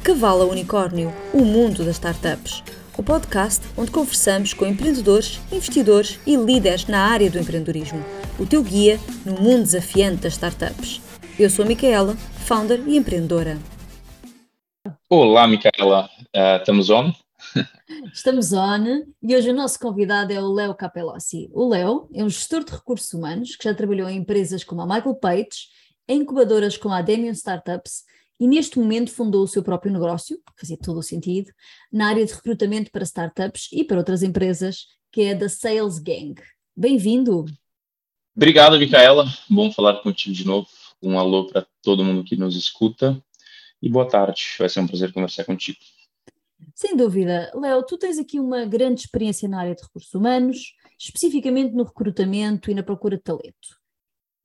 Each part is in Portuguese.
De Cavalo a Unicórnio, o mundo das startups. O podcast onde conversamos com empreendedores, investidores e líderes na área do empreendedorismo. O teu guia no mundo desafiante das startups. Eu sou a Micaela, founder e empreendedora. Olá, Micaela. Uh, estamos on? Estamos on e hoje o nosso convidado é o Léo Capelossi. O Léo é um gestor de recursos humanos que já trabalhou em empresas como a Michael Page, em incubadoras como a Demian Startups e neste momento fundou o seu próprio negócio, que fazia todo o sentido, na área de recrutamento para startups e para outras empresas, que é da Sales Gang. Bem-vindo! Obrigado, Micaela. Bom falar contigo de novo. Um alô para todo mundo que nos escuta e boa tarde. Vai ser um prazer conversar contigo. Sem dúvida. Léo, tu tens aqui uma grande experiência na área de recursos humanos, especificamente no recrutamento e na procura de talento.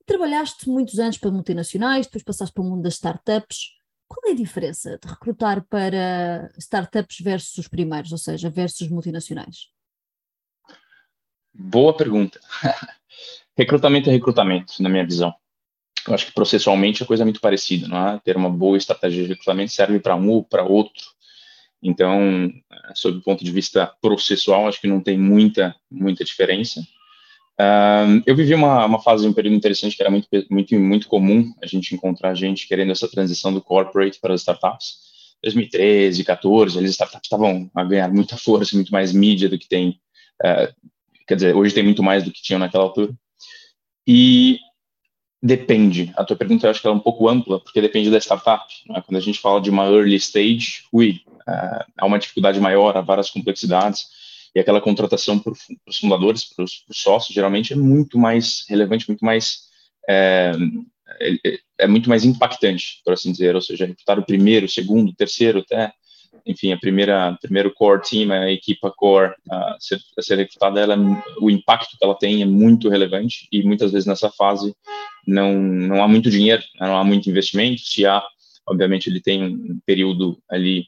Trabalhaste muitos anos para multinacionais, depois passaste para o mundo das startups. Qual é a diferença de recrutar para startups versus os primeiros, ou seja, versus multinacionais? Boa pergunta. recrutamento é recrutamento, na minha visão. Eu acho que processualmente a coisa é muito parecida, não é? Ter uma boa estratégia de recrutamento serve para um ou para outro então, sob o ponto de vista processual, acho que não tem muita, muita diferença. Eu vivi uma, uma fase, um período interessante que era muito, muito, muito comum a gente encontrar gente querendo essa transição do corporate para as startups. 2013, 14, as startups estavam a ganhar muita força, muito mais mídia do que tem, uh, quer dizer, hoje tem muito mais do que tinham naquela altura. E Depende. A tua pergunta eu acho que é um pouco ampla, porque depende da startup. Né? Quando a gente fala de uma early stage, ui, uh, há uma dificuldade maior, há várias complexidades, e aquela contratação para os fundadores, para os sócios, geralmente é muito mais relevante, muito mais é, é, é, muito mais impactante, por assim dizer, ou seja, recrutar o primeiro, o segundo, o terceiro, até enfim, a primeira primeiro core team, a equipa core a ser, a ser recrutada, ela, o impacto que ela tem é muito relevante e muitas vezes nessa fase não não há muito dinheiro, né, não há muito investimento. Se há, obviamente, ele tem um período ali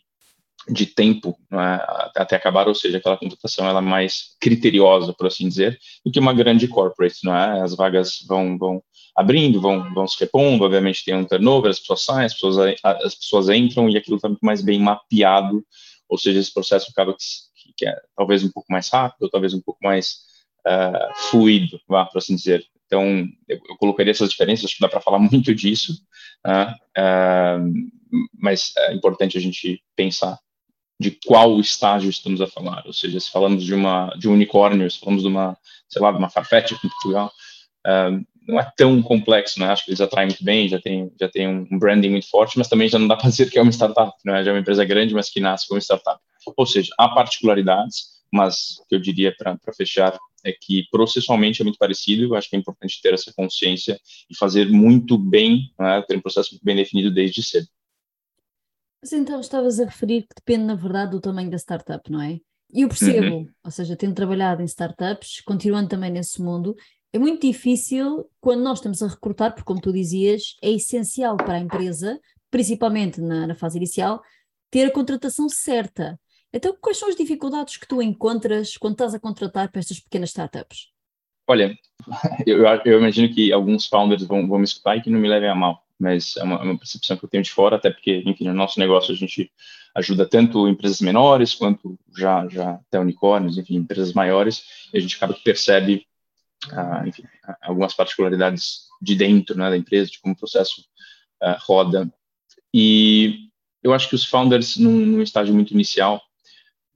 de tempo é, até acabar, ou seja, aquela contratação ela é mais criteriosa, por assim dizer, do que uma grande corporate, não é? As vagas vão vão abrindo, vão, vão se repondo, obviamente tem um turnover, as pessoas saem, as pessoas, as pessoas entram e aquilo está muito mais bem mapeado, ou seja, esse processo acaba que, que é talvez um pouco mais rápido, talvez um pouco mais uh, fluido, vá, por assim dizer. Então, eu, eu colocaria essas diferenças, acho que dá para falar muito disso, uh, mas é importante a gente pensar de qual estágio estamos a falar, ou seja, se falamos de uma de um unicórnio, se falamos de uma, sei lá, de uma Farfetch em Portugal, não é tão complexo, né? Acho que eles atraem muito bem, já tem, já tem um branding muito forte, mas também já não dá para dizer que é uma startup, não é? Já é uma empresa grande, mas que nasce como startup. Ou seja, há particularidades, mas o que eu diria para fechar é que processualmente é muito parecido. Eu acho que é importante ter essa consciência e fazer muito bem, né? ter um processo muito bem definido desde cedo. Mas então estavas a referir que depende, na verdade, do tamanho da startup, não é? E eu percebo, uhum. ou seja, tendo trabalhado em startups, continuando também nesse mundo, é muito difícil quando nós estamos a recrutar, porque, como tu dizias, é essencial para a empresa, principalmente na, na fase inicial, ter a contratação certa. Então, quais são as dificuldades que tu encontras quando estás a contratar para estas pequenas startups? Olha, eu, eu imagino que alguns founders vão, vão me escutar e que não me levem a mal, mas é uma, é uma, percepção que eu tenho de fora, até porque, enfim, no nosso negócio a gente ajuda tanto empresas menores quanto já, já até unicórnios, enfim, empresas maiores, e a gente acaba que percebe uh, enfim, algumas particularidades de dentro né, da empresa, de como o processo uh, roda. E eu acho que os founders, num, num estágio muito inicial,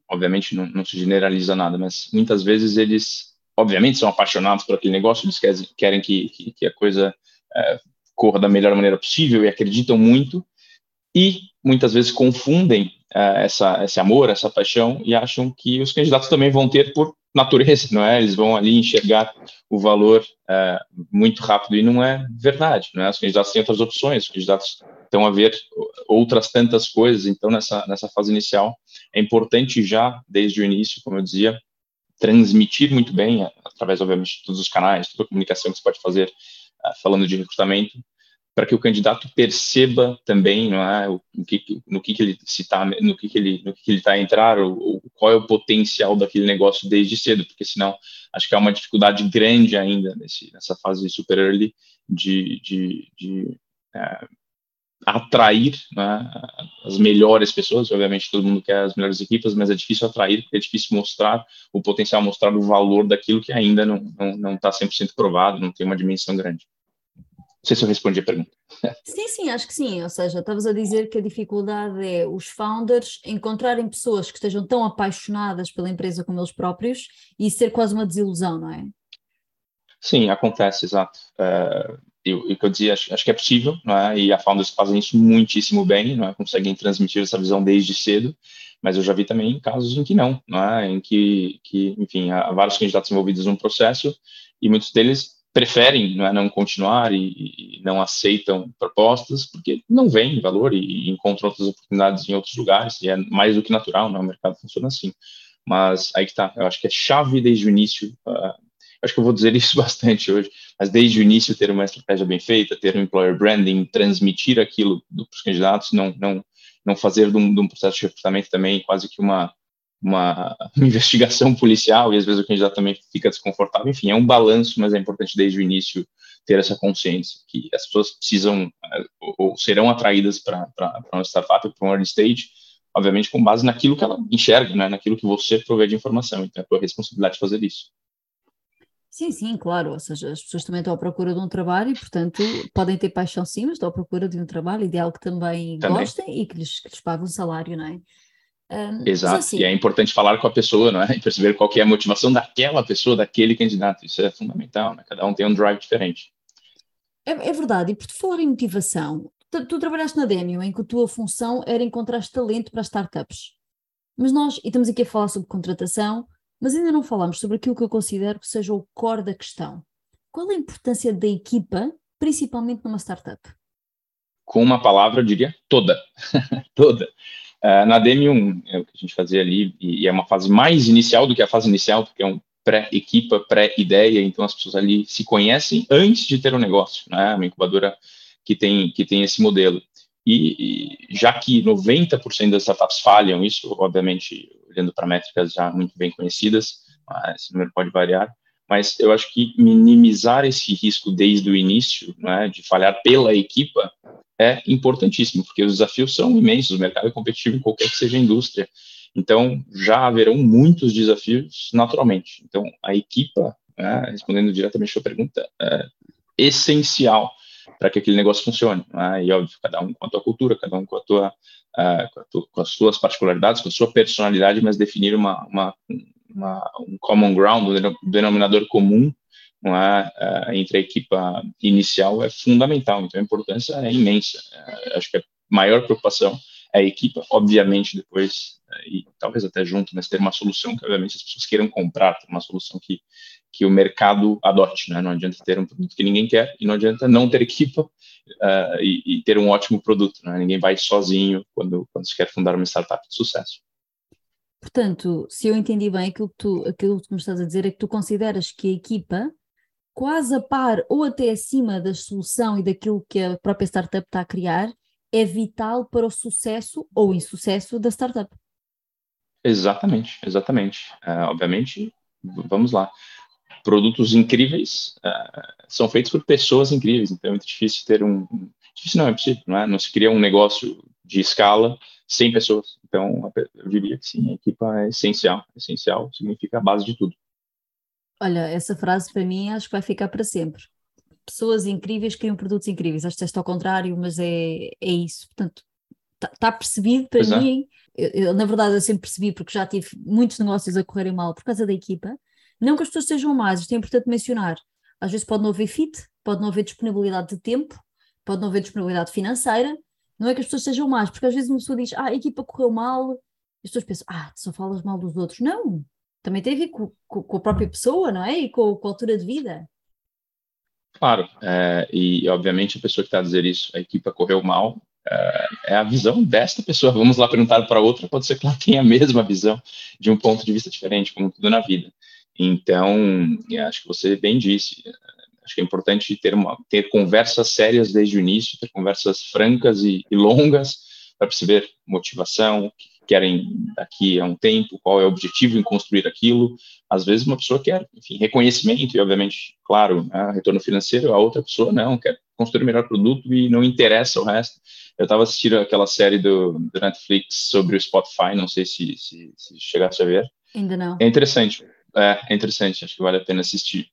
obviamente não, não, se generaliza nada, mas muitas vezes eles, obviamente, são apaixonados por aquele negócio, eles querem, que, que, que, a coisa uh, corra da melhor maneira possível e acreditam muito, e muitas vezes confundem uh, essa, esse amor, essa paixão, e acham que os candidatos também vão ter por natureza, não é? Eles vão ali enxergar o valor é, muito rápido e não é verdade, não é? Os candidatos têm outras opções, os candidatos estão a ver outras tantas coisas, então nessa, nessa fase inicial é importante já, desde o início, como eu dizia, transmitir muito bem, através, obviamente, de todos os canais, toda a comunicação que você pode fazer uh, falando de recrutamento, para que o candidato perceba também não é, o, que, no que, que ele se tá, no que, que ele no que, que ele está a entrar, ou, qual é o potencial daquele negócio desde cedo, porque senão acho que há uma dificuldade grande ainda nesse, nessa fase super early de, de, de é, atrair né, as melhores pessoas. Obviamente, todo mundo quer as melhores equipes, mas é difícil atrair, é difícil mostrar o potencial, mostrar o valor daquilo que ainda não está não, não tá 100% provado, não tem uma dimensão grande. Não sei se eu respondi a pergunta. Sim, sim, acho que sim. Ou seja, estavas a dizer que a dificuldade é os founders encontrarem pessoas que estejam tão apaixonadas pela empresa como eles próprios e ser quase uma desilusão, não é? Sim, acontece, exato. Uh, o que eu dizia, acho, acho, que é possível, não é? E a Founders fazem isso muitíssimo bem, não é? Conseguem transmitir essa visão desde cedo, mas eu já vi também casos em que não, não é? Em que, que enfim, há vários candidatos envolvidos no processo e muitos deles preferem não, é, não continuar e, e, não aceitam propostas porque não veem valor e, e, encontram outras oportunidades em outros lugares e é mais do que natural, não? É? O mercado funciona assim. Mas aí que tá, eu acho que é chave desde o início uh, acho que eu vou dizer isso bastante hoje, mas desde o início ter uma estratégia bem feita, ter um employer branding, transmitir aquilo para os candidatos, não, não, não fazer de um, de um, processo de recrutamento também quase que uma, uma, investigação policial, e às vezes o candidato também fica desconfortável. Enfim, é um balanço, mas é importante desde o início ter essa consciência que as pessoas precisam eh, ou serão atraídas para uma startup, para um early stage, obviamente com base naquilo que ela enxerga, né, naquilo que você provê de informação. Então é a tua responsabilidade fazer isso. Sim, sim, claro. Ou seja, as pessoas também estão à procura de um trabalho e, portanto, podem ter paixão sim, mas estão à procura de um trabalho ideal que também, também. gostem e que lhes, que lhes pague um salário, não é? Um, Exato, assim, e é importante falar com a pessoa, não é? E perceber qual que é a motivação daquela pessoa, daquele candidato. Isso é fundamental, né? Cada um tem um drive diferente. É, é verdade, e por falar em motivação, tu, tu trabalhaste na Demio, em que a tua função era encontrar talento para startups. Mas nós, e estamos aqui a falar sobre contratação, mas ainda não falamos sobre aquilo que eu considero que seja o core da questão. Qual a importância da equipa, principalmente numa startup? Com uma palavra, eu diria toda. toda. Uh, na DM1, é o que a gente fazia ali, e é uma fase mais inicial do que a fase inicial, porque é um pré-equipa, pré-ideia, então as pessoas ali se conhecem antes de ter um negócio, né? Uma incubadora que tem, que tem esse modelo. E, e já que 90% das startups falham, isso obviamente olhando para métricas já muito bem conhecidas, esse número pode variar, mas eu acho que minimizar esse risco desde o início, né, de falhar pela equipa, é importantíssimo, porque os desafios são imensos, o mercado é competitivo em qualquer que seja a indústria, então já haverão muitos desafios naturalmente. Então a equipa, né, respondendo diretamente a sua pergunta, é essencial para que aquele negócio funcione. Né? E óbvio, cada um com a tua cultura, cada um com a tua uh, com, a tu, com, as suas particularidades, com a sua personalidade, mas definir uma, uma, uma um common ground, um denominador comum é, uh, entre a equipa inicial é fundamental. Então a importância é imensa. Uh, acho que a maior preocupação é a equipa, obviamente depois e talvez até junto, mas ter uma solução que obviamente as pessoas queiram comprar, ter uma solução que que o mercado adote, né? Não adianta ter um produto que ninguém quer e não adianta não ter equipa uh, e, e, ter um ótimo produto, né? Ninguém vai sozinho quando, quando se quer fundar uma startup de sucesso. Portanto, se eu entendi bem, aquilo que, tu, aquilo que me estás a dizer é que tu consideras que a equipa, quase a par ou até acima da solução e daquilo que a própria startup está a criar, é vital para o sucesso ou insucesso da startup. Exatamente, exatamente. Uh, obviamente, vamos lá produtos incríveis uh, são feitos por pessoas incríveis, então é muito difícil ter um. Difícil não, é possível, não é? Não se cria um negócio de escala sem pessoas. Então, eu diria que sim, a equipa é essencial. Essencial significa a base de tudo. Olha, essa frase para mim acho que vai ficar para sempre. Pessoas incríveis criam produtos incríveis. Acho que é ao contrário, mas é, é isso. Portanto, está tá percebido para pois é. mim. É. Eu, eu, na verdade, eu sempre percebi, porque já tive muitos negócios a correrem mal por causa da equipa não que as pessoas sejam más, isto é importante mencionar. Às vezes pode não haver fit, pode não haver disponibilidade de tempo, pode não haver disponibilidade financeira. Não é que as pessoas sejam más, porque às vezes uma pessoa diz, ah, a equipa correu mal, as pessoas pensam, ah, só falas mal dos outros. Não, também tem a ver com, com, com a própria pessoa, não é? E com, com a altura de vida. Claro, é, e obviamente a pessoa que está a dizer isso, a equipa correu mal, é, é a visão desta pessoa. Vamos lá perguntar para outra, pode ser que ela tenha a mesma visão de um ponto de vista diferente, como tudo na vida. Então, acho que você bem disse, acho que é importante ter, uma, ter conversas sérias desde o início, ter conversas francas e, e longas para perceber motivação, o que querem daqui a um tempo, qual é o objetivo em construir aquilo. Às vezes uma pessoa quer, enfim, reconhecimento e, obviamente, claro, né, retorno financeiro, a outra pessoa não, quer construir o melhor produto e não interessa o resto. Eu estava assistindo aquela série do, do, Netflix sobre o Spotify, não sei se, se, se chegasse a ver. Ainda não. É interessante, é, é interessante, acho que vale a pena assistir.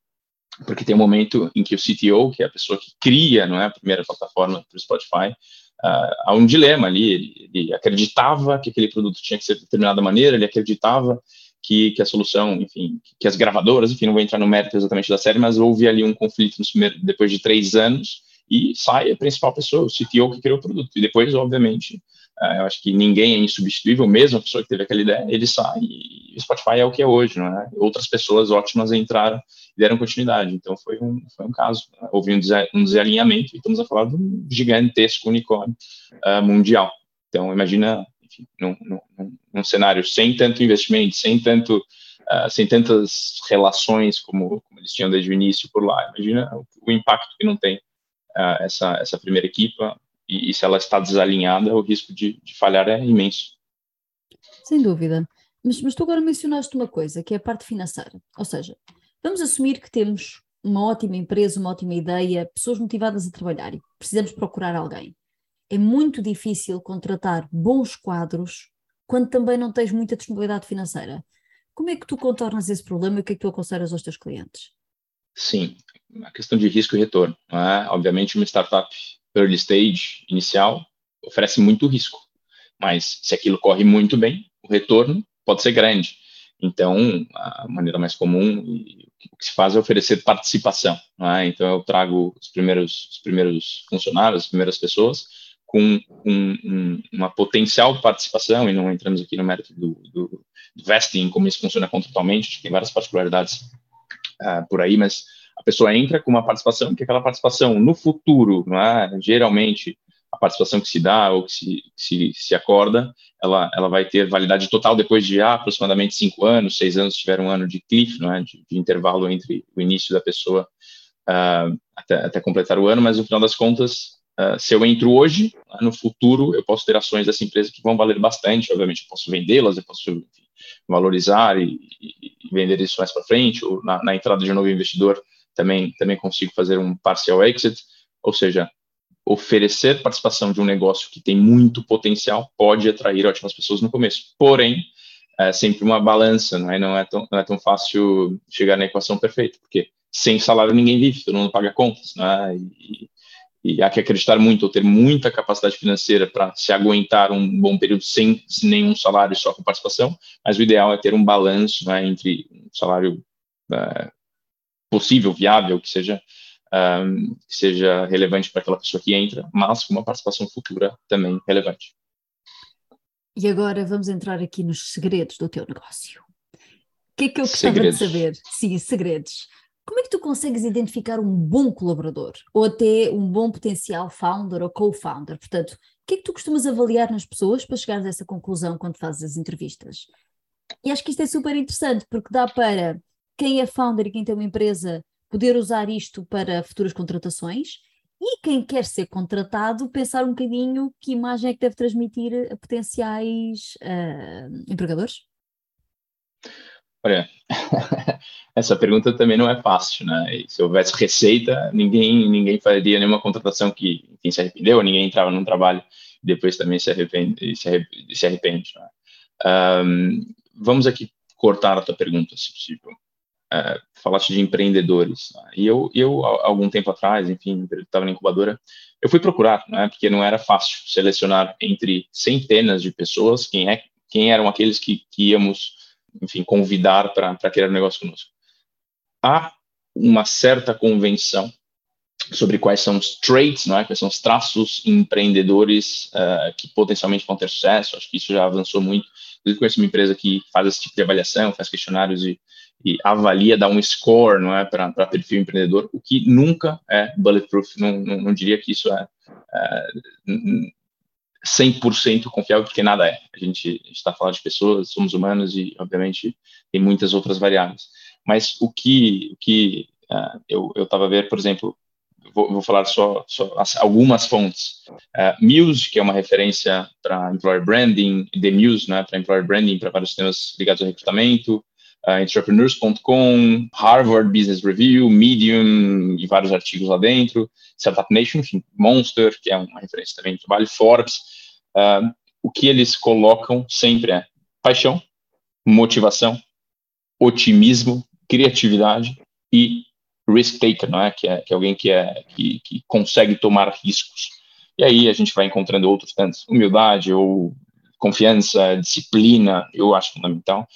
Porque tem um momento em que o CTO, que é a pessoa que cria não é, a primeira plataforma para o Spotify, há um dilema ali. Ele, ele, acreditava que aquele produto tinha que ser de determinada maneira, ele acreditava que, que a solução, enfim, que as gravadoras, enfim, não vou entrar no mérito exatamente da série, mas houve ali um conflito depois de três anos e sai a principal pessoa, o CTO que criou o produto. E depois, obviamente, eu acho que ninguém é insubstituível, mesmo a pessoa que teve aquela ideia, ele sai e o Spotify é o que é hoje, não é? Outras pessoas ótimas entraram e deram continuidade. Então, foi um, foi um caso. Né? Houve um, um desalinhamento e estamos a falar de um gigantesco unicórnio uh, mundial. Então, imagina, enfim, num, num, num, cenário sem tanto investimento, sem tanto uh, sem tantas relações como, como, eles tinham desde o início por lá. Imagina o, o impacto que não tem uh, essa, essa primeira equipa e, e, se ela está desalinhada, o risco de, de falhar é imenso. Sem dúvida. Mas, mas tu agora mencionaste uma coisa, que é a parte financeira. Ou seja, vamos assumir que temos uma ótima empresa, uma ótima ideia, pessoas motivadas a trabalhar e precisamos procurar alguém. É muito difícil contratar bons quadros quando também não tens muita disponibilidade financeira. Como é que tu contornas esse problema e o que é que tu aconselhas aos teus clientes? Sim, a questão de risco e retorno. É? Obviamente, uma startup early stage, inicial, oferece muito risco, mas se aquilo corre muito bem, o retorno pode ser grande. Então, a maneira mais comum o que se faz é oferecer participação. É? Então, eu trago os primeiros, os primeiros funcionários, as primeiras pessoas, com um, um, uma potencial participação, e não entramos aqui no mérito do, do, do vesting, como isso funciona contratualmente, tem várias particularidades uh, por aí, mas a pessoa entra com uma participação, que aquela participação no futuro, não é? geralmente a participação que se dá ou que se, se, se acorda, ela, ela vai ter validade total depois de ah, aproximadamente cinco anos, seis anos, se tiver um ano de cliff, não é? de, de intervalo entre o início da pessoa uh, até, até completar o ano, mas no final das contas, uh, se eu entro hoje, no futuro eu posso ter ações dessa empresa que vão valer bastante, obviamente eu posso vendê-las, eu posso enfim, valorizar e, e, vender isso mais para frente, ou na, na entrada de um novo investidor, também, também consigo fazer um parcial exit, ou seja, oferecer participação de um negócio que tem muito potencial pode atrair ótimas pessoas no começo. Porém, é sempre uma balança, não é, não é, tão, não é tão fácil chegar na equação perfeita, porque sem salário ninguém vive, todo mundo paga contas, né? E, e há que acreditar muito ou ter muita capacidade financeira para se aguentar um bom período sem, sem, nenhum salário só com participação, mas o ideal é ter um balanço né, entre um salário uh, possível, viável, que seja, um, que seja relevante para aquela pessoa que entra, mas com uma participação futura também relevante. E agora vamos entrar aqui nos segredos do teu negócio. O que é que eu gostava segredos. de saber? Sim, segredos. Como é que tu consegues identificar um bom colaborador ou até um bom potencial founder ou co-founder? Portanto, o que é que tu costumas avaliar nas pessoas para chegares a essa conclusão quando fazes as entrevistas? E acho que isto é super interessante porque dá para quem é founder e quem tem uma empresa poder usar isto para futuras contratações e quem quer ser contratado pensar um bocadinho que imagem é que deve transmitir a potenciais uh, empregadores? Olha, essa pergunta também não é fácil, né? E se houvesse receita, ninguém ninguém faria nenhuma contratação que, enfim, se arrependeu, ninguém entrava num trabalho e depois também se arrepende. Se arrepende, se arrepende né? um, vamos aqui cortar a tua pergunta, se possível é, falaste de empreendedores. Né? E eu, eu, algum tempo atrás, enfim, estava na incubadora, eu fui procurar, né, porque não era fácil selecionar entre centenas de pessoas quem, é, quem eram aqueles que, que íamos, enfim, convidar para criar um negócio conosco. Há uma certa convenção sobre quais são os traits, não é? quais são os traços empreendedores uh, que potencialmente vão ter sucesso. Acho que isso já avançou muito. Eu conheço uma empresa que faz esse tipo de avaliação, faz questionários e e avalia, dá um score, não é, para perfil empreendedor, o que nunca é bulletproof, não, não, não diria que isso é, é 100% confiável, porque nada é. A gente está falando de pessoas, somos humanos e, obviamente, tem muitas outras variáveis. Mas o que, o que uh, eu estava a ver, por exemplo, vou, vou falar só, só algumas fontes. Uh, Muse, que é uma referência para employer branding, The Muse, né, para employer branding, para vários temas ligados ao recrutamento, uh, entrepreneurs.com, Harvard Business Review, Medium e vários artigos lá dentro, Startup Nation, enfim, Monster, que é uma referência também de trabalho, Forbes. Uh, o que eles colocam sempre é paixão, motivação, otimismo, criatividade e risk taker, não é? Que é, que é alguém que, é, que, que consegue tomar riscos. E aí a gente vai encontrando outros tantos, humildade ou confiança, disciplina, eu acho fundamental,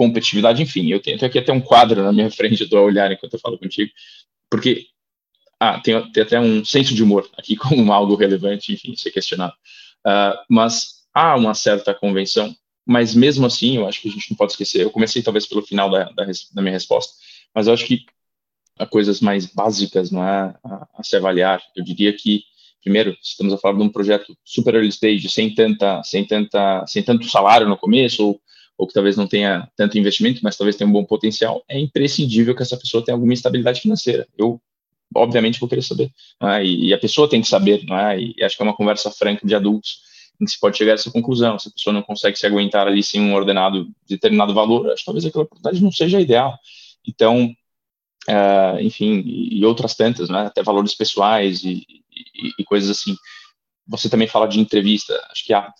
competitividade, enfim, eu tenho, aqui até um quadro na minha frente, a olhar enquanto eu falo contigo, porque ah, tem, tem, até um senso de humor aqui como algo relevante, enfim, ser questionado. Uh, mas há uma certa convenção, mas mesmo assim, eu acho que a gente não pode esquecer, eu comecei talvez pelo final da, da, da minha resposta, mas eu acho que há coisas mais básicas, não é, a, a se avaliar, eu diria que primeiro, estamos a falar de um projeto super early stage, sem tanta, sem tanta, sem tanto salário no começo, ou, ou que talvez não tenha tanto investimento, mas talvez tenha um bom potencial, é imprescindível que essa pessoa tenha alguma estabilidade financeira. Eu, obviamente, vou querer saber, é? e, a pessoa tem que saber, é? E acho que é uma conversa franca de adultos em que se pode chegar a essa conclusão. Se a pessoa não consegue se aguentar ali sem um ordenado de determinado valor, acho que talvez aquela oportunidade não seja ideal. Então, uh, enfim, e outras tantas, né? Até valores pessoais e, e, e, coisas assim. Você também fala de entrevista, acho que há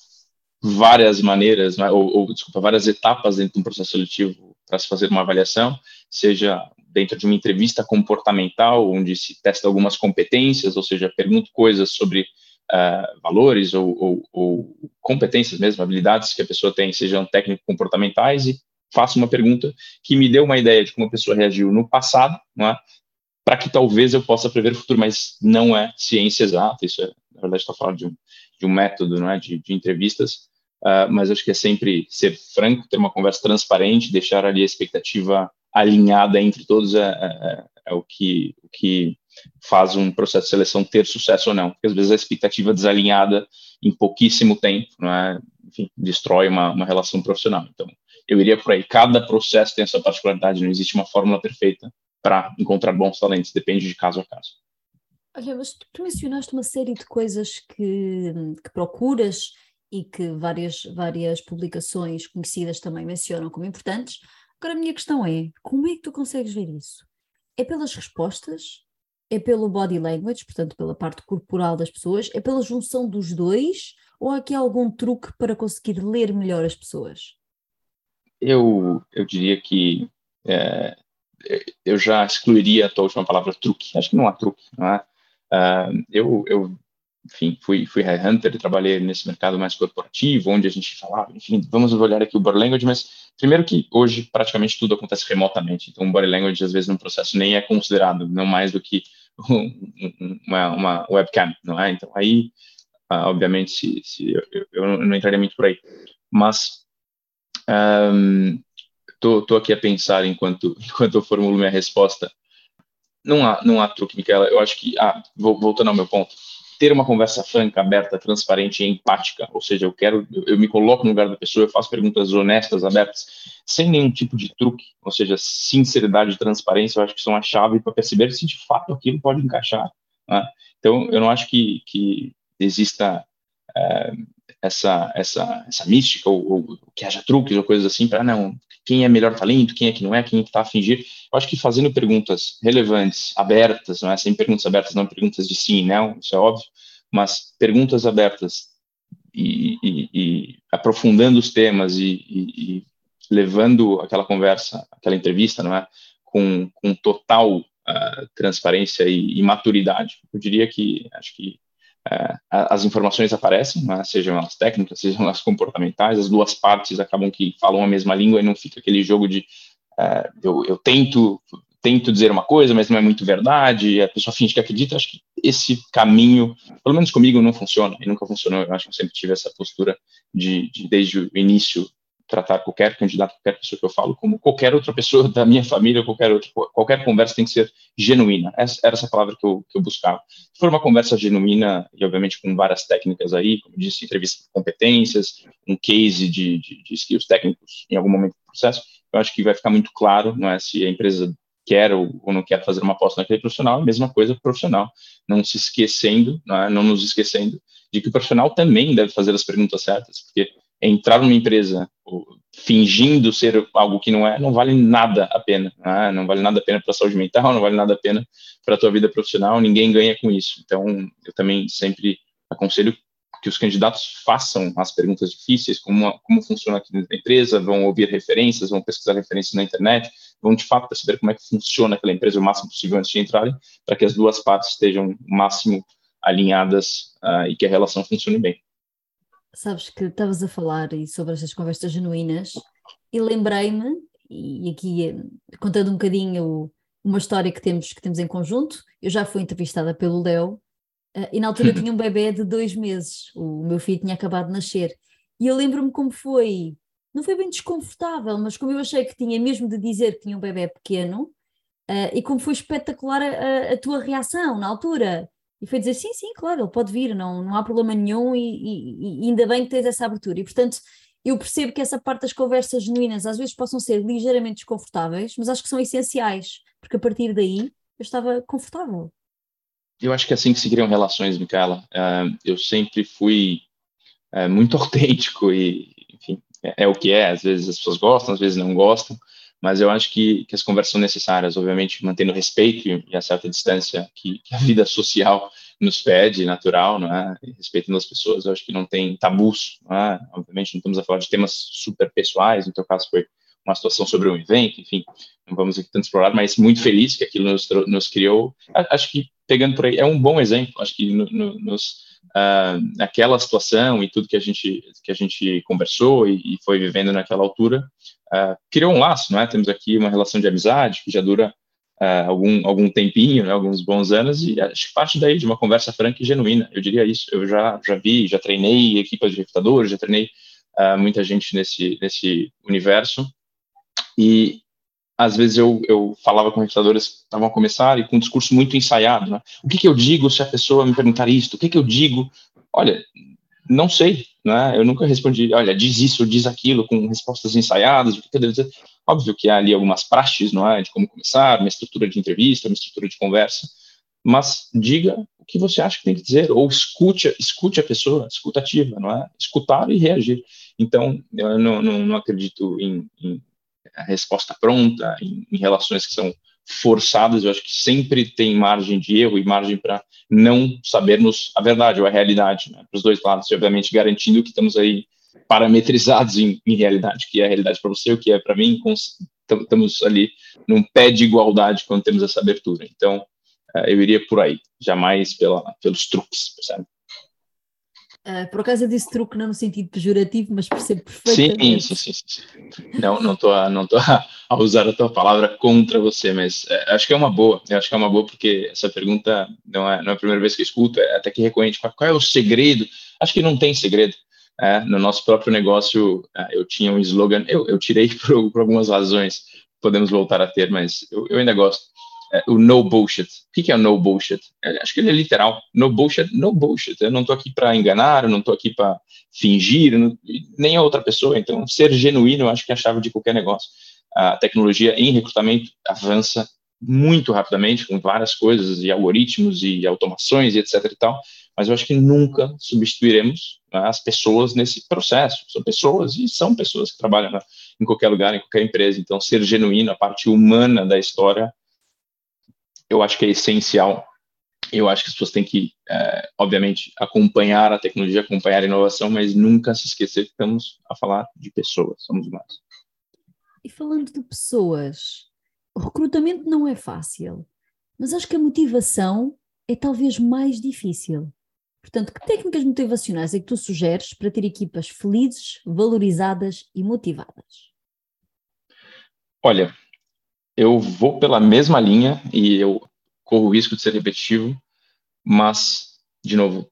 várias maneiras, né, ou, ou, desculpa, várias etapas dentro de um processo seletivo para se fazer uma avaliação, seja dentro de uma entrevista comportamental, onde se testa algumas competências, ou seja, pergunta coisas sobre uh, valores ou, ou, ou, competências mesmo, habilidades que a pessoa tem, sejam técnico-comportamentais, e faço uma pergunta que me deu uma ideia de como a pessoa reagiu no passado, é? para que talvez eu possa prever o futuro, mas não é ciência exata, isso é, na verdade, estou falando de um, de um método é, de, de entrevistas, uh, mas acho que é sempre ser franco, ter uma conversa transparente, deixar ali a expectativa alinhada entre todos é, é, é o, que, o que faz um processo de seleção ter sucesso ou não, porque às vezes a expectativa desalinhada em pouquíssimo tempo, é, enfim, destrói uma, uma relação profissional. Então, eu iria por aí. Cada processo tem a sua particularidade, não existe uma fórmula perfeita para encontrar bons talentos, depende de caso a caso. Olha, mas tu mencionaste uma série de coisas que, que procuras e que várias, várias publicações conhecidas também mencionam como importantes. Agora, a minha questão é: como é que tu consegues ver isso? É pelas respostas? É pelo body language, portanto, pela parte corporal das pessoas? É pela junção dos dois? Ou há aqui algum truque para conseguir ler melhor as pessoas? Eu, eu diria que é, eu já excluiria a tua última palavra truque. Acho que não há truque, não é? Uh, eu, eu, enfim, fui, fui headhunter e trabalhei nesse mercado mais corporativo, onde a gente falava, enfim, vamos olhar aqui o body language, mas primeiro que hoje praticamente tudo acontece remotamente, então o body language às vezes no processo nem é considerado, não mais do que uma, uma webcam, não é? Então aí, uh, obviamente, se, se eu, eu, não entraria muito por aí, mas um, tô, tô aqui a pensar enquanto, enquanto eu formulo minha resposta. Não há, não há truque, Micaela. Eu acho que, ah, voltando ao meu ponto, ter uma conversa franca, aberta, transparente e empática, ou seja, eu quero, eu, eu me coloco no lugar da pessoa, eu faço perguntas honestas, abertas, sem nenhum tipo de truque, ou seja, sinceridade e transparência, eu acho que são a chave para perceber se de fato aquilo pode encaixar. Né? Então, eu não acho que, que exista é, essa, essa, essa mística, ou, ou, que haja truques ou coisas assim, para não, quem é melhor talento, quem é que não é, quem é que está a fingir. Eu acho que fazendo perguntas relevantes, abertas, não é? Sem perguntas abertas, não perguntas de sim, não, isso é óbvio, mas perguntas abertas e, e, e aprofundando os temas e, e, levando aquela conversa, aquela entrevista, não é? Com, com total uh, transparência e, maturidade. Eu diria que acho que é, as informações aparecem, né, sejam elas técnicas, sejam elas comportamentais, as duas partes acabam que falam a mesma língua e não fica aquele jogo de é, eu, eu, tento tento dizer uma coisa, mas não é muito verdade, a pessoa finge que acredita, acho que esse caminho, pelo menos comigo, não funciona, e nunca funcionou, eu acho que eu sempre tive essa postura de, de desde o início, tratar qualquer candidato, qualquer pessoa que eu falo, como qualquer outra pessoa da minha família, qualquer outra, qualquer conversa tem que ser genuína. Essa era essa palavra que eu, que eu buscava. Se for uma conversa genuína, e obviamente com várias técnicas aí, como disse, entrevista de competências, um case de, de, de skills técnicos em algum momento do processo, eu acho que vai ficar muito claro, não é, se a empresa quer ou, não quer fazer uma aposta naquele profissional, é a mesma coisa profissional, não se esquecendo, não, é, não nos esquecendo de que o profissional também deve fazer as perguntas certas, porque entrar numa empresa, fingindo ser algo que não é, não vale nada a pena. Né? Não vale nada a pena para a saúde mental, não vale nada a pena para a tua vida profissional, ninguém ganha com isso. Então, eu também sempre aconselho que os candidatos façam as perguntas difíceis, como, como funciona aqui dentro da empresa, vão ouvir referências, vão pesquisar referências na internet, vão de fato perceber como é que funciona aquela empresa o máximo possível antes de entrarem, para que as duas partes estejam o máximo alinhadas uh, e que a relação funcione bem. Sabes que estavas a falar sobre estas conversas genuínas e lembrei-me, e aqui eh, contando um bocadinho uma história que temos, que temos em conjunto, eu já fui entrevistada pelo Léo Uh, e na altura tinha um bebê de dois meses, o meu filho tinha acabado de nascer. E eu lembro-me como foi, não foi bem desconfortável, mas como eu achei que tinha mesmo de dizer que tinha um bebê pequeno, uh, e como foi espetacular a, a, tua reação na altura. E foi dizer: sim, sim, claro, ele pode vir, não, não há problema nenhum, e, e, e ainda bem que tens essa abertura. E portanto, eu percebo que essa parte das conversas genuínas às vezes possam ser ligeiramente desconfortáveis, mas acho que são essenciais, porque a partir daí eu estava confortável eu acho que é assim que se criam relações, Micaela. Uh, eu sempre fui uh, muito autêntico e, enfim, é, é, o que é. Às vezes as pessoas gostam, às vezes não gostam, mas eu acho que, que as conversas são necessárias, obviamente mantendo respeito e a certa distância que, que, a vida social nos pede, natural, não é? respeitando as pessoas, eu acho que não tem tabus, não é? Obviamente não estamos a falar de temas super pessoais, no teu caso foi uma situação sobre um evento, enfim, não vamos aqui tanto explorar, mas muito feliz que aquilo nos, nos criou. Acho que pegando por aí, é um bom exemplo, acho que no, no, nos, uh, naquela situação e tudo que a gente, que a gente conversou e, e foi vivendo naquela altura, uh, criou um laço, é? Temos aqui uma relação de amizade que já dura uh, algum, algum tempinho, né? alguns bons anos, e acho que parte daí de uma conversa franca e genuína, eu diria isso. Eu já, já vi, já treinei equipas de recrutadores, já treinei muita gente nesse, nesse universo, e às vezes eu, eu falava com recrutadores que estavam a começar e com um discurso muito ensaiado. Né? O que, que eu digo se a pessoa me perguntar isto? O que, que eu digo? Olha, não sei, né? Eu nunca respondi, olha, diz isso, diz aquilo, com respostas ensaiadas, o que, eu devo dizer? Óbvio que há ali algumas praxes, não é? De como começar, uma estrutura de entrevista, uma estrutura de conversa, mas diga o que você acha que tem que dizer, ou escute, escute a pessoa, escutativa, não é? Escutar e reagir. Então, eu não, não, não acredito em, em resposta pronta, em, em, relações que são forçadas, eu acho que sempre tem margem de erro e margem para não sabermos a verdade ou a realidade, né, para os dois lados, e obviamente garantindo que estamos aí parametrizados em, em realidade, que é a realidade para você, o que é para mim, estamos ali num pé de igualdade quando temos essa abertura. Então, eh, eu iria por aí, jamais pela, pelos truques, percebe? Uh, por acaso eu disse truque não no sentido pejorativo, mas percebo perfeitamente. Sim, sim, sim. sim. Não não estou a, não tô a usar a tua palavra contra você, mas é, acho que é uma boa. Eu acho que é uma boa porque essa pergunta não é, não é a primeira vez que eu escuto, é até que recorrente. Qual, qual é o segredo? Acho que não tem segredo. É, no nosso próprio negócio, é, eu tinha um slogan, eu, eu tirei por, por algumas razões, podemos voltar a ter, mas eu, eu ainda gosto é, o no bullshit. O que é o no bullshit? É, acho que ele é literal. No bullshit, no bullshit. Eu não estou aqui para enganar, eu não estou aqui para fingir, não, nem a outra pessoa. Então, ser genuíno, acho que é a chave de qualquer negócio. A tecnologia em recrutamento avança muito rapidamente com várias coisas e algoritmos e automações e etc e tal, mas eu acho que nunca substituiremos né, as pessoas nesse processo. São pessoas e são pessoas que trabalham né, em qualquer lugar, em qualquer empresa. Então, ser genuíno, a parte humana da história, eu acho que é essencial. Eu acho que as pessoas têm que, é, obviamente, acompanhar a tecnologia, acompanhar a inovação, mas nunca se esquecer que estamos a falar de pessoas, somos humanos. E falando de pessoas, o recrutamento não é fácil, mas acho que a motivação é talvez mais difícil. Portanto, que técnicas motivacionais é que tu sugeres para ter equipas felizes, valorizadas e motivadas? Olha, eu vou pela mesma linha e eu corro o risco de ser repetitivo, mas, de novo,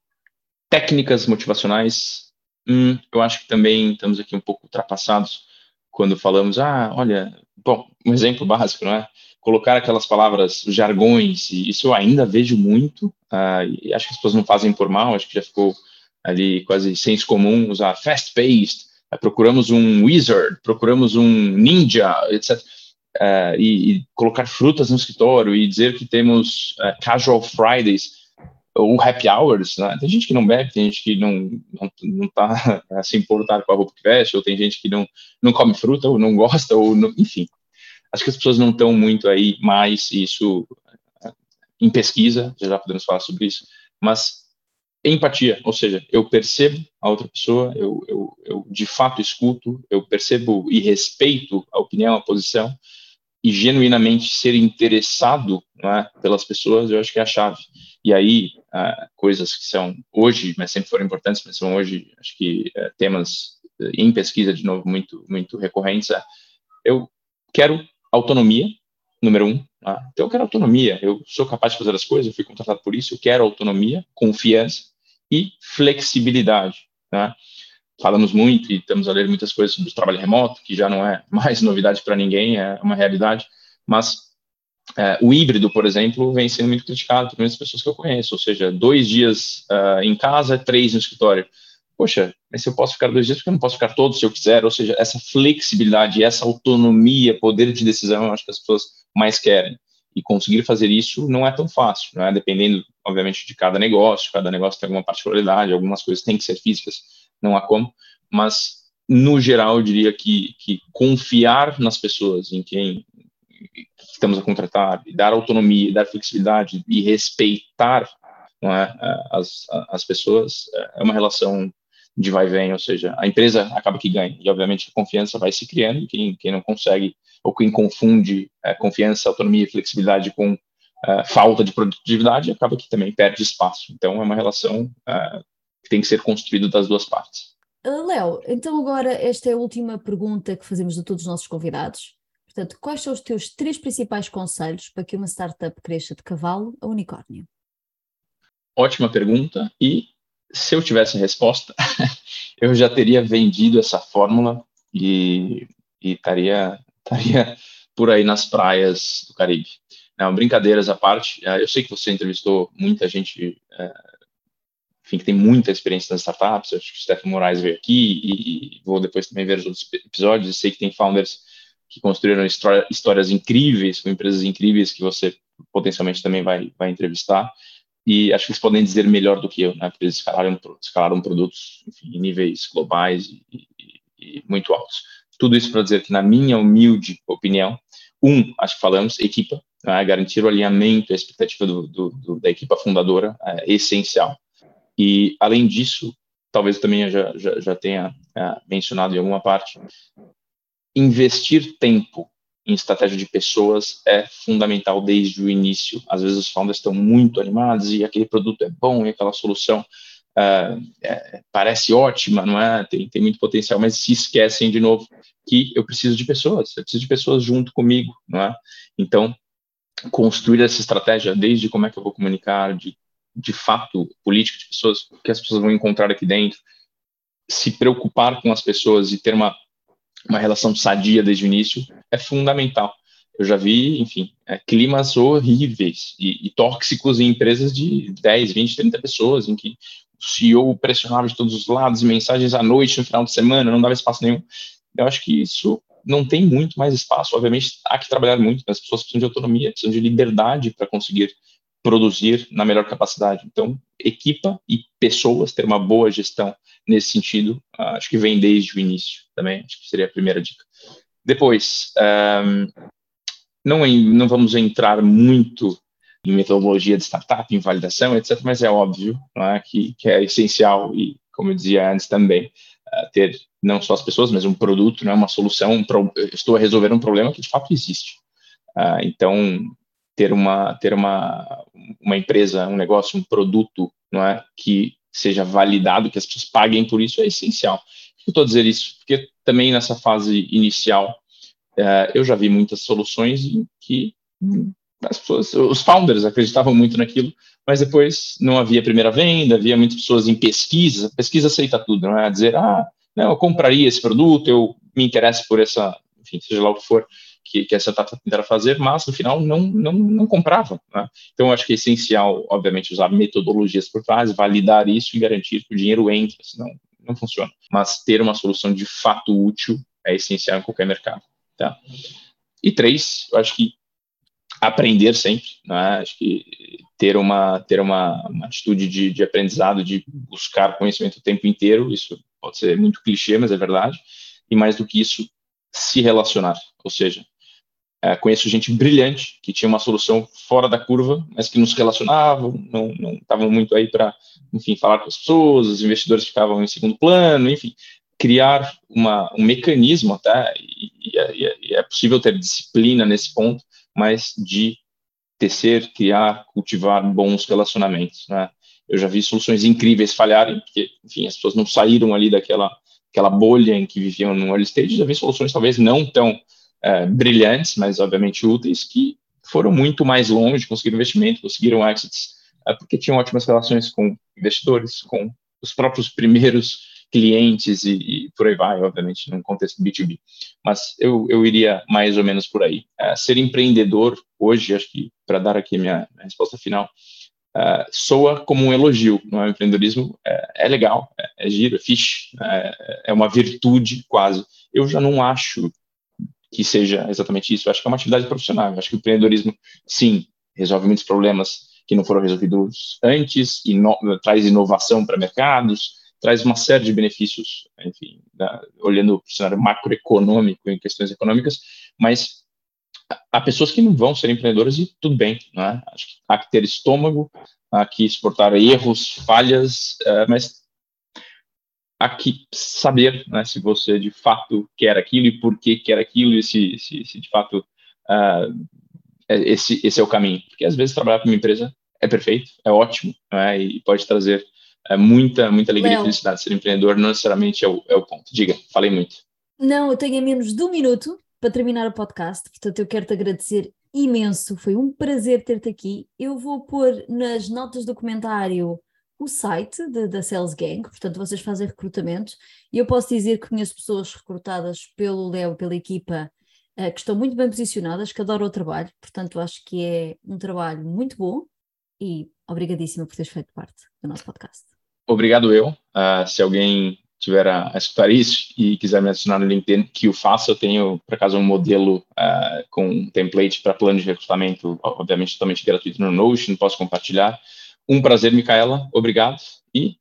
técnicas motivacionais, hum, eu acho que também estamos aqui um pouco ultrapassados quando falamos, ah, olha, bom, um exemplo básico, não é? Colocar aquelas palavras, jargões, isso eu ainda vejo muito, uh, e acho que as pessoas não fazem por mal, acho que já ficou ali quase senso comum usar fast-paced, uh, procuramos um wizard, procuramos um ninja, etc uh, e, e, colocar frutas no escritório e dizer que temos uh, casual Fridays. ou happy hours, né? Tem gente que não bebe, tem gente que não não, não tá assim importado com a roupa que veste, ou tem gente que não não come fruta ou não gosta ou não, enfim. Acho que as pessoas não estão muito aí mais isso em pesquisa, já podemos falar sobre isso, mas empatia, ou seja, eu percebo a outra pessoa, eu, eu, eu de fato escuto, eu percebo e respeito a opinião, a posição, e genuinamente ser interessado é, pelas pessoas, eu acho que é a chave. E aí, uh, coisas que são hoje, mas sempre foram importantes, mas são hoje, acho que uh, temas uh, em pesquisa, de novo, muito, muito recorrentes, é, eu quero autonomia, número um. Tá? Então, eu quero autonomia, eu sou capaz de fazer as coisas, eu fui contratado por isso, eu quero autonomia, confiança e flexibilidade. Tá? Falamos muito e estamos a ler muitas coisas sobre o trabalho remoto, que já não é mais novidade para ninguém, é uma realidade, mas é, o híbrido, por exemplo, vem sendo muito criticado por muitas pessoas que eu conheço, ou seja, dois dias uh, em casa, três no escritório. Poxa, mas se eu posso ficar dois dias, porque eu não posso ficar todos se eu quiser? Ou seja, essa flexibilidade, essa autonomia, poder de decisão, eu acho que as pessoas mais querem. E conseguir fazer isso não é tão fácil, não é? Dependendo, obviamente, de cada negócio, cada negócio tem alguma particularidade, algumas coisas têm que ser físicas, não há como, mas no geral, eu diria que, que confiar nas pessoas, em quem estamos a contratar, dar autonomia, dar flexibilidade e respeitar é, as, as pessoas, é uma relação de vai e vem, ou seja, a empresa acaba que ganha, e obviamente a confiança vai se criando, quem, quem não consegue, ou quem confunde é, confiança, autonomia e flexibilidade com é, falta de produtividade, acaba que também perde espaço. Então, é uma relação é, que tem que ser construída das duas partes. Léo, então agora esta é a última pergunta que fazemos a todos os nossos convidados. Portanto, quais são os teus três principais conselhos para que uma startup cresça de cavalo a unicórnio? Ótima pergunta. E se eu tivesse a resposta, eu já teria vendido essa fórmula e, e estaria, estaria por aí nas praias do Caribe. Não, brincadeiras à parte, eh, eu sei que você entrevistou muita gente, é, enfim, que tem muita experiência nas startups, acho que o Stefano Moraes veio aqui e, e, vou depois também ver os outros episódios, e sei que tem founders que construíram história, histórias incríveis, com empresas incríveis que você potencialmente também vai, vai entrevistar. E acho que eles podem dizer melhor do que eu, né? Porque eles escalaram, escalaram produtos enfim, em níveis globais e, e, e muito altos. Tudo isso para dizer que, na minha humilde opinião, um, acho que falamos, equipa, né? garantir o alinhamento, a expectativa do, do, do, da equipa fundadora é essencial. E, além disso, talvez também eu já, já, já tenha é, mencionado em alguma parte, investir tempo em estratégia de pessoas é fundamental desde o início. Às vezes os founders estão muito animados e aquele produto é bom e aquela solução uh, é, parece ótima, não é? Tem, tem muito potencial, mas se esquecem de novo que eu preciso de pessoas, eu preciso de pessoas junto comigo, não é? Então, construir essa estratégia desde como é que eu vou comunicar, de, de fato, política de pessoas, o que as pessoas vão encontrar aqui dentro, se preocupar com as pessoas e ter uma uma relação sadia desde o início é fundamental. Eu já vi, enfim, é, climas horríveis e, e, tóxicos em empresas de 10, 20, 30 pessoas, em que o CEO pressionava de todos os lados, mensagens à noite, no final de semana, não dava espaço nenhum. Eu acho que isso não tem muito mais espaço. Obviamente, há que trabalhar muito, as pessoas precisam de autonomia, precisam de liberdade para conseguir produzir na melhor capacidade. Então, equipa e pessoas, ter uma boa gestão nesse sentido, uh, acho que vem desde o início também, acho que seria a primeira dica. Depois, um, não, não vamos entrar muito em metodologia de startup, em validação, etc., mas é óbvio é, que, que, é essencial e, como eu dizia antes também, uh, ter não só as pessoas, mas um produto, né, uma solução, um pro, estou a resolver um problema que de fato existe. Uh, então, ter uma ter uma uma empresa, um negócio, um produto, não é, que seja validado, que as pessoas paguem por isso é essencial. Eu estou dizer isso? Porque também nessa fase inicial uh, eu já vi muitas soluções em que as pessoas, os founders acreditavam muito naquilo, mas depois não havia primeira venda, havia muitas pessoas em pesquisa, a pesquisa aceita tudo, não é? Dizer, ah, não, eu compraria esse produto, eu me interesso por essa, enfim, seja lá o que for, que, que essa startup tentara fazer, mas no final não, não, não compravam. Né? Então, acho que é essencial, obviamente, usar metodologias por trás, validar isso e garantir que o dinheiro entre, senão não funciona. Mas ter uma solução de fato útil é essencial em qualquer mercado. Tá? E três, eu acho que aprender sempre, né? Acho que ter uma ter uma, uma atitude de, de aprendizado, de buscar conhecimento o tempo inteiro, isso pode ser muito clichê, mas é verdade. E mais do que isso, se relacionar, ou seja, é, conheço gente brilhante que tinha uma solução fora da curva, mas que não se relacionavam, não estavam muito aí para, enfim, falar com as pessoas, os investidores ficavam em segundo plano, enfim, criar uma, um mecanismo até, e, e, é, e é possível ter disciplina nesse ponto, mas de tecer, criar, cultivar bons relacionamentos, né? Eu já vi soluções incríveis falharem, porque, enfim, as pessoas não saíram ali daquela aquela bolha em que viviam no early stage, já vi soluções talvez não tão é, brilhantes, mas obviamente úteis, que foram muito mais longe, conseguiram investimento, conseguiram exits, é, porque tinham ótimas relações com investidores, com os próprios primeiros clientes e, e, por aí vai, obviamente, num contexto B2B. Mas eu, eu iria mais ou menos por aí. É, ser empreendedor hoje, acho que para dar aqui minha, minha resposta final, é, soa como um elogio, não é? O empreendedorismo é, é legal, é, é, giro, é fixe, é, é uma virtude quase. Eu já não acho que seja exatamente isso. Eu acho que é uma atividade profissional. Eu acho que o empreendedorismo, sim, resolve muitos problemas que não foram resolvidos antes, e traz inovação para mercados, traz uma série de benefícios, enfim, da, olhando o cenário macroeconômico em questões econômicas, mas há pessoas que não vão ser empreendedoras e tudo bem, não é? Acho que há que ter estômago, há que exportar erros, falhas, uh, mas que saber né, se você de fato quer aquilo e por que quer aquilo e se, se, se de fato uh, esse, esse é o caminho. Porque às vezes trabalhar para uma empresa é perfeito, é ótimo, né, e pode trazer é muita, muita alegria Léo. e felicidade. Ser empreendedor não necessariamente é o, é o ponto. Diga, falei muito. Não, eu tenho menos de um minuto para terminar o podcast, portanto eu quero te agradecer imenso, foi um prazer ter-te aqui. Eu vou pôr nas notas do comentário o site de, da Sales Gang, portanto vocês fazem recrutamento, e eu posso dizer que conheço pessoas recrutadas pelo Léo, pela equipa, uh, que estão muito bem posicionadas, que adoram o trabalho, portanto acho que é um trabalho muito bom e obrigadíssima por teres feito parte do nosso podcast. Obrigado eu. Uh, se alguém tiver a, a, escutar isso e quiser me adicionar no LinkedIn, que o faça. Eu tenho, por acaso, um modelo uh, com um template para plano de recrutamento, obviamente totalmente gratuito no Notion, posso compartilhar. Um prazer, Micaela. Obrigado e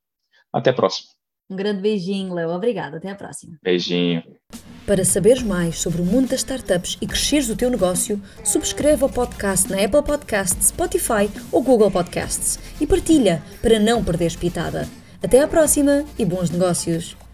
até a próxima. Um grande beijinho, Léo. Obrigada. Até a próxima. Beijinho. Para saberes mais sobre o mundo das startups e cresceres o teu negócio, subscreve o podcast na Apple Podcasts, Spotify ou Google Podcasts e partilha para não perderes pitada. Até à próxima e bons negócios!